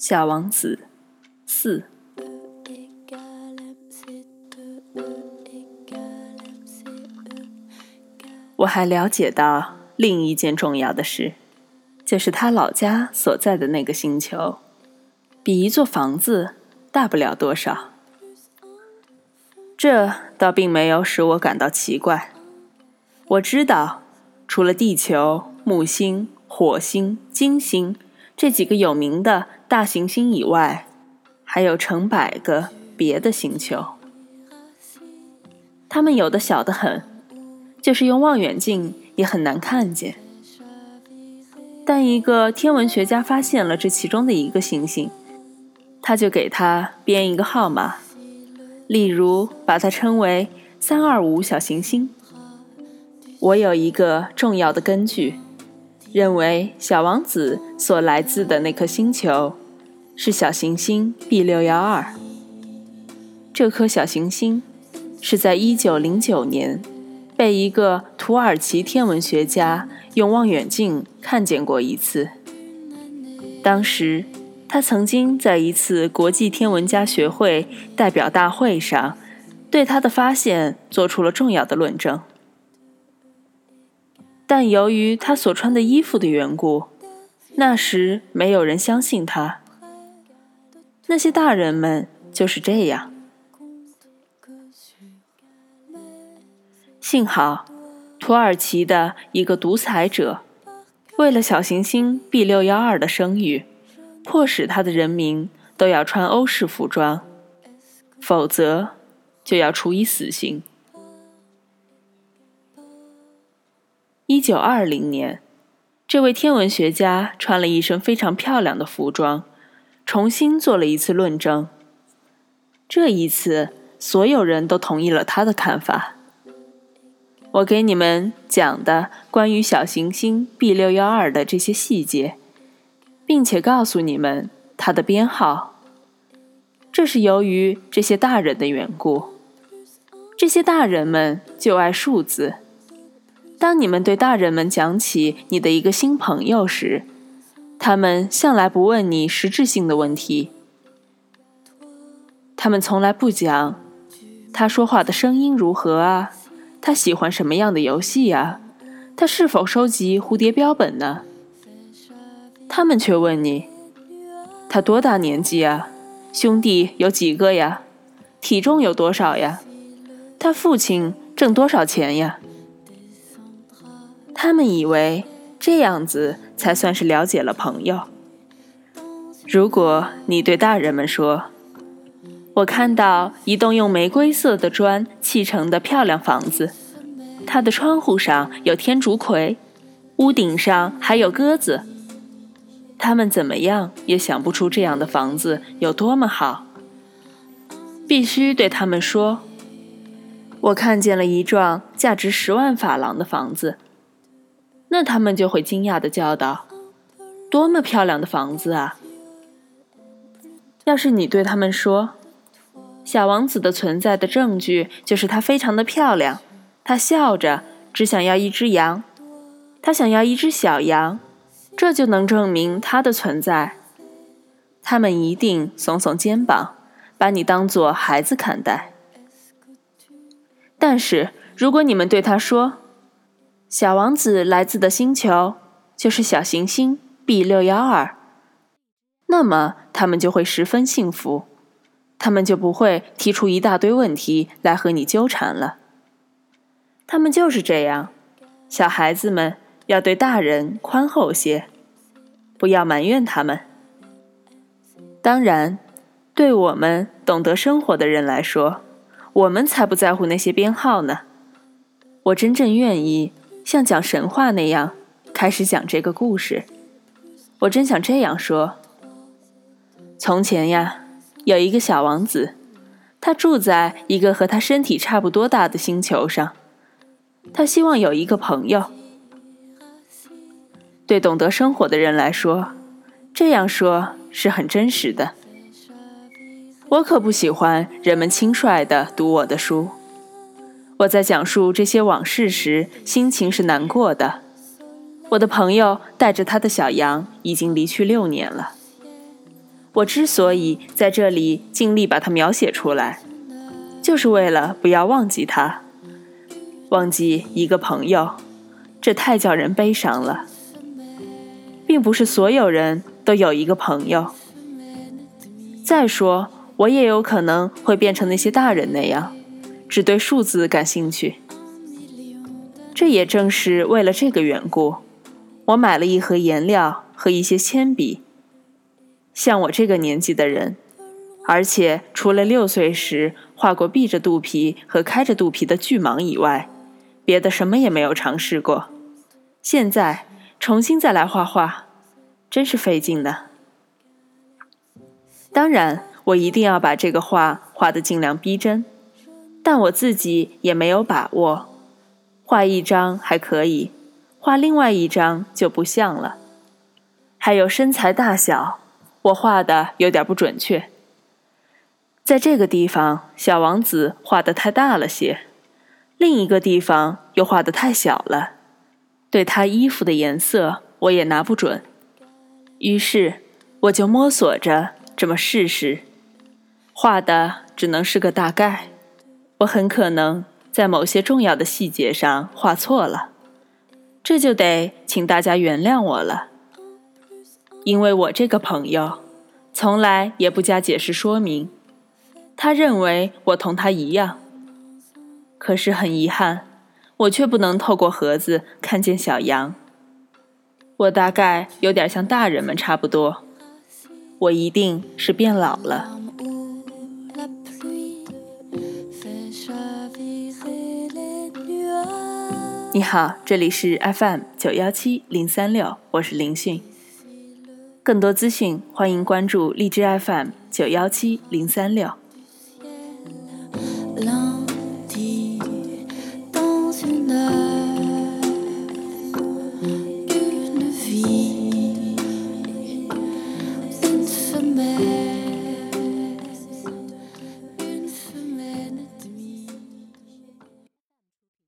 小王子四，我还了解到另一件重要的事，就是他老家所在的那个星球，比一座房子大不了多少。这倒并没有使我感到奇怪。我知道，除了地球、木星、火星、金星。这几个有名的大行星以外，还有成百个别的星球。它们有的小得很，就是用望远镜也很难看见。但一个天文学家发现了这其中的一个行星，他就给它编一个号码，例如把它称为“三二五小行星”。我有一个重要的根据。认为小王子所来自的那颗星球是小行星 B 六幺二。这颗小行星是在一九零九年被一个土耳其天文学家用望远镜看见过一次。当时，他曾经在一次国际天文家学会代表大会上对他的发现做出了重要的论证。但由于他所穿的衣服的缘故，那时没有人相信他。那些大人们就是这样。幸好，土耳其的一个独裁者，为了小行星 B 六幺二的声誉，迫使他的人民都要穿欧式服装，否则就要处以死刑。一九二零年，这位天文学家穿了一身非常漂亮的服装，重新做了一次论证。这一次，所有人都同意了他的看法。我给你们讲的关于小行星 B 六幺二的这些细节，并且告诉你们它的编号，这是由于这些大人的缘故。这些大人们就爱数字。当你们对大人们讲起你的一个新朋友时，他们向来不问你实质性的问题。他们从来不讲他说话的声音如何啊，他喜欢什么样的游戏呀，他是否收集蝴蝶标本呢？他们却问你，他多大年纪啊？兄弟有几个呀？体重有多少呀？他父亲挣多少钱呀？他们以为这样子才算是了解了朋友。如果你对大人们说：“我看到一栋用玫瑰色的砖砌成的漂亮房子，它的窗户上有天竺葵，屋顶上还有鸽子。”他们怎么样也想不出这样的房子有多么好。必须对他们说：“我看见了一幢价值十万法郎的房子。”那他们就会惊讶的叫道：“多么漂亮的房子啊！”要是你对他们说：“小王子的存在的证据就是他非常的漂亮，他笑着，只想要一只羊，他想要一只小羊，这就能证明他的存在。”他们一定耸耸肩膀，把你当做孩子看待。但是如果你们对他说，小王子来自的星球就是小行星 B 六幺二，那么他们就会十分幸福，他们就不会提出一大堆问题来和你纠缠了。他们就是这样，小孩子们要对大人宽厚些，不要埋怨他们。当然，对我们懂得生活的人来说，我们才不在乎那些编号呢。我真正愿意。像讲神话那样开始讲这个故事，我真想这样说：从前呀，有一个小王子，他住在一个和他身体差不多大的星球上，他希望有一个朋友。对懂得生活的人来说，这样说是很真实的。我可不喜欢人们轻率地读我的书。我在讲述这些往事时，心情是难过的。我的朋友带着他的小羊已经离去六年了。我之所以在这里尽力把它描写出来，就是为了不要忘记他，忘记一个朋友，这太叫人悲伤了。并不是所有人都有一个朋友。再说，我也有可能会变成那些大人那样，只对数字感兴趣。这也正是为了这个缘故，我买了一盒颜料和一些铅笔。像我这个年纪的人，而且除了六岁时画过闭着肚皮和开着肚皮的巨蟒以外，别的什么也没有尝试过。现在重新再来画画，真是费劲呢。当然，我一定要把这个画画得尽量逼真，但我自己也没有把握。画一张还可以，画另外一张就不像了。还有身材大小，我画的有点不准确。在这个地方，小王子画的太大了些，另一个地方又画的太小了。对他衣服的颜色，我也拿不准。于是，我就摸索着。这么试试，画的只能是个大概。我很可能在某些重要的细节上画错了，这就得请大家原谅我了。因为我这个朋友从来也不加解释说明，他认为我同他一样。可是很遗憾，我却不能透过盒子看见小羊。我大概有点像大人们差不多。我一定是变老了。你好，这里是 FM 九幺七零三六，我是林迅。更多资讯，欢迎关注荔枝 FM 九幺七零三六。